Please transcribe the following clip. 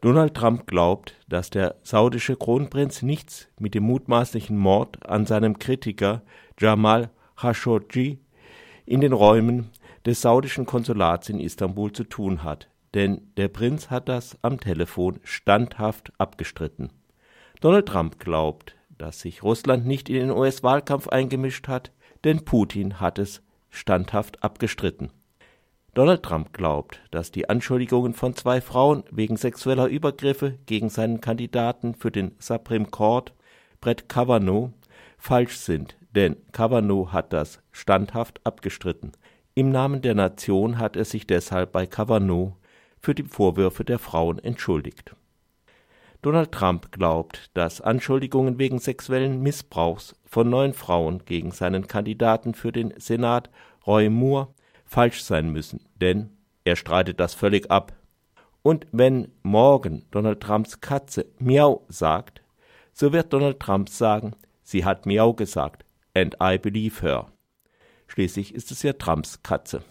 Donald Trump glaubt, dass der saudische Kronprinz nichts mit dem mutmaßlichen Mord an seinem Kritiker Jamal Khashoggi in den Räumen des saudischen Konsulats in Istanbul zu tun hat, denn der Prinz hat das am Telefon standhaft abgestritten. Donald Trump glaubt, dass sich Russland nicht in den US-Wahlkampf eingemischt hat, denn Putin hat es standhaft abgestritten. Donald Trump glaubt, dass die Anschuldigungen von zwei Frauen wegen sexueller Übergriffe gegen seinen Kandidaten für den Supreme Court, Brett Kavanaugh, falsch sind, denn Kavanaugh hat das standhaft abgestritten. Im Namen der Nation hat er sich deshalb bei Kavanaugh für die Vorwürfe der Frauen entschuldigt. Donald Trump glaubt, dass Anschuldigungen wegen sexuellen Missbrauchs von neun Frauen gegen seinen Kandidaten für den Senat, Roy Moore, falsch sein müssen, denn er streitet das völlig ab. Und wenn morgen Donald Trumps Katze Miau sagt, so wird Donald Trump sagen, sie hat Miau gesagt, and I believe her. Schließlich ist es ja Trumps Katze.